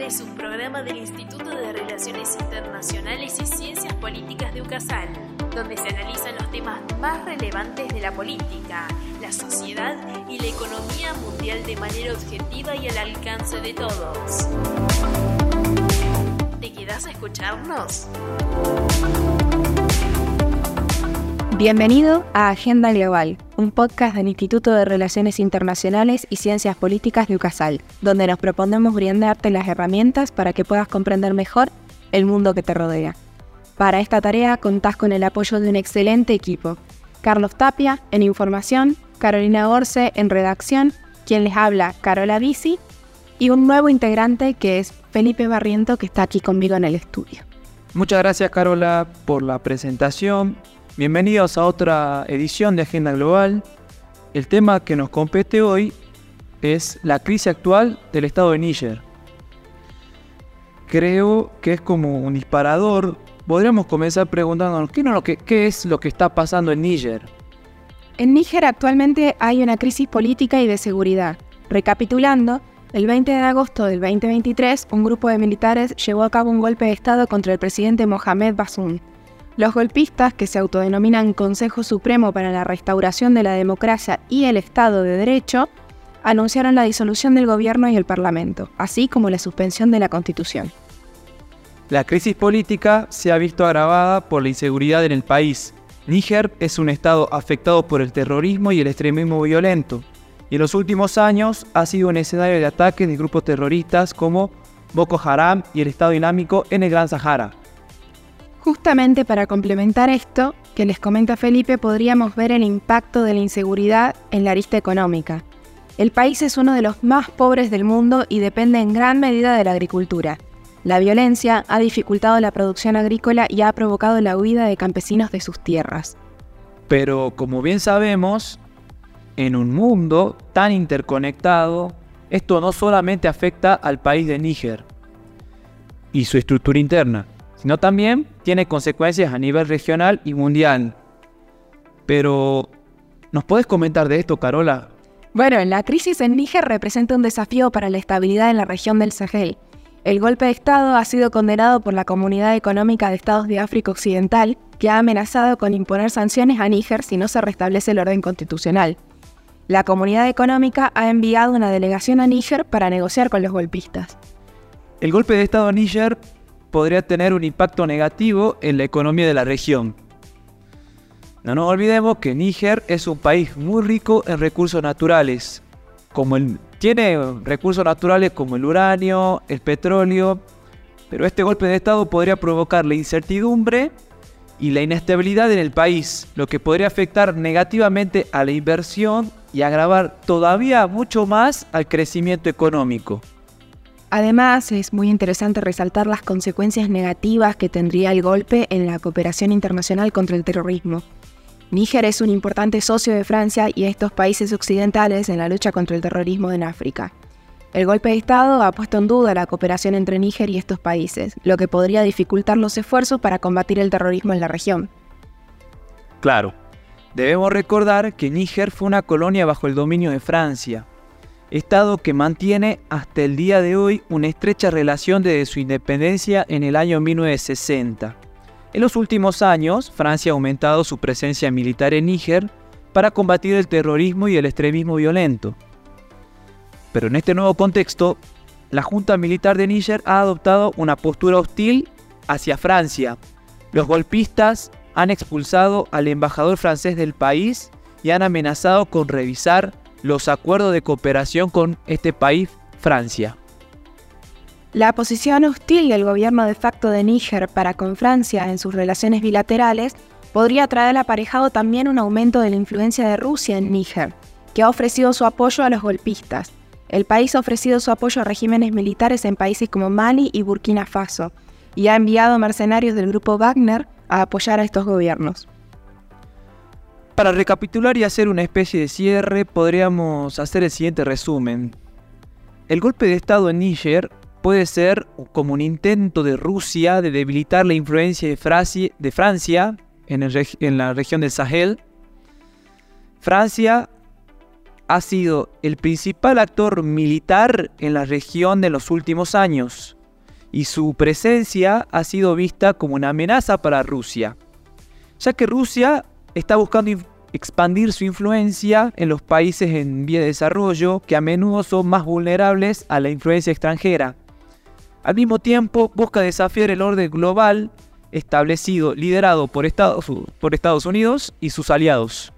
Es un programa del Instituto de Relaciones Internacionales y Ciencias Políticas de UCASAL, donde se analizan los temas más relevantes de la política, la sociedad y la economía mundial de manera objetiva y al alcance de todos. ¿Te quedas a escucharnos? Bienvenido a Agenda Global, un podcast del Instituto de Relaciones Internacionales y Ciencias Políticas de UCASAL, donde nos proponemos brindarte las herramientas para que puedas comprender mejor el mundo que te rodea. Para esta tarea contás con el apoyo de un excelente equipo. Carlos Tapia en información, Carolina Orce en redacción, quien les habla Carola Bici, y un nuevo integrante que es Felipe Barriento que está aquí conmigo en el estudio. Muchas gracias Carola por la presentación Bienvenidos a otra edición de Agenda Global. El tema que nos compete hoy es la crisis actual del estado de Níger. Creo que es como un disparador. Podríamos comenzar preguntándonos ¿qué, qué es lo que está pasando en Níger. En Níger actualmente hay una crisis política y de seguridad. Recapitulando, el 20 de agosto del 2023, un grupo de militares llevó a cabo un golpe de Estado contra el presidente Mohamed Bazoum. Los golpistas, que se autodenominan Consejo Supremo para la Restauración de la Democracia y el Estado de Derecho, anunciaron la disolución del gobierno y el Parlamento, así como la suspensión de la Constitución. La crisis política se ha visto agravada por la inseguridad en el país. Níger es un estado afectado por el terrorismo y el extremismo violento, y en los últimos años ha sido un escenario de ataques de grupos terroristas como Boko Haram y el Estado Islámico en el Gran Sahara. Justamente para complementar esto, que les comenta Felipe, podríamos ver el impacto de la inseguridad en la arista económica. El país es uno de los más pobres del mundo y depende en gran medida de la agricultura. La violencia ha dificultado la producción agrícola y ha provocado la huida de campesinos de sus tierras. Pero como bien sabemos, en un mundo tan interconectado, esto no solamente afecta al país de Níger y su estructura interna, sino también tiene consecuencias a nivel regional y mundial. Pero, ¿nos puedes comentar de esto, Carola? Bueno, la crisis en Níger representa un desafío para la estabilidad en la región del Sahel. El golpe de Estado ha sido condenado por la Comunidad Económica de Estados de África Occidental, que ha amenazado con imponer sanciones a Níger si no se restablece el orden constitucional. La Comunidad Económica ha enviado una delegación a Níger para negociar con los golpistas. El golpe de Estado en Níger podría tener un impacto negativo en la economía de la región. No nos olvidemos que Níger es un país muy rico en recursos naturales, como el, tiene recursos naturales como el uranio, el petróleo, pero este golpe de Estado podría provocar la incertidumbre y la inestabilidad en el país, lo que podría afectar negativamente a la inversión y agravar todavía mucho más al crecimiento económico. Además, es muy interesante resaltar las consecuencias negativas que tendría el golpe en la cooperación internacional contra el terrorismo. Níger es un importante socio de Francia y estos países occidentales en la lucha contra el terrorismo en África. El golpe de Estado ha puesto en duda la cooperación entre Níger y estos países, lo que podría dificultar los esfuerzos para combatir el terrorismo en la región. Claro, debemos recordar que Níger fue una colonia bajo el dominio de Francia, Estado que mantiene hasta el día de hoy una estrecha relación desde su independencia en el año 1960. En los últimos años, Francia ha aumentado su presencia militar en Níger para combatir el terrorismo y el extremismo violento. Pero en este nuevo contexto, la Junta Militar de Níger ha adoptado una postura hostil hacia Francia. Los golpistas han expulsado al embajador francés del país y han amenazado con revisar los acuerdos de cooperación con este país, Francia. La posición hostil del gobierno de facto de Níger para con Francia en sus relaciones bilaterales podría traer aparejado también un aumento de la influencia de Rusia en Níger, que ha ofrecido su apoyo a los golpistas. El país ha ofrecido su apoyo a regímenes militares en países como Mali y Burkina Faso, y ha enviado mercenarios del grupo Wagner a apoyar a estos gobiernos. Para recapitular y hacer una especie de cierre, podríamos hacer el siguiente resumen. El golpe de Estado en Níger puede ser como un intento de Rusia de debilitar la influencia de, Francia en, en la región del Sahel. Francia ha sido el principal actor militar en la región de los últimos años y su presencia ha sido vista como una amenaza para Rusia, ya que Rusia está buscando expandir su influencia en los países en vía de desarrollo que a menudo son más vulnerables a la influencia extranjera. Al mismo tiempo, busca desafiar el orden global establecido, liderado por Estados, Unidos y sus aliados.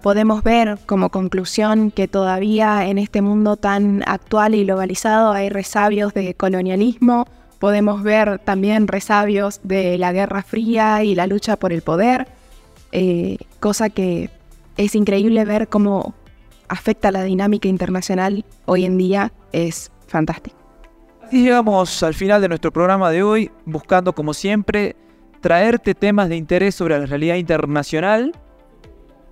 Podemos ver como conclusión que todavía en este mundo tan actual y globalizado hay resabios de colonialismo, podemos ver también resabios de la Guerra Fría y la lucha por el poder, eh, cosa que es increíble ver cómo afecta la dinámica internacional hoy en día, es fantástico. Y llegamos al final de nuestro programa de hoy, buscando como siempre traerte temas de interés sobre la realidad internacional.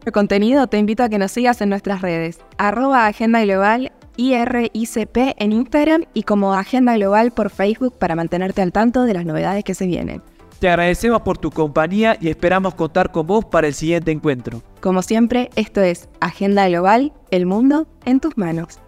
El contenido te invito a que nos sigas en nuestras redes, arroba Agenda Global, IRICP en Instagram y como Agenda Global por Facebook para mantenerte al tanto de las novedades que se vienen. Te agradecemos por tu compañía y esperamos contar con vos para el siguiente encuentro. Como siempre, esto es Agenda Global, el mundo en tus manos.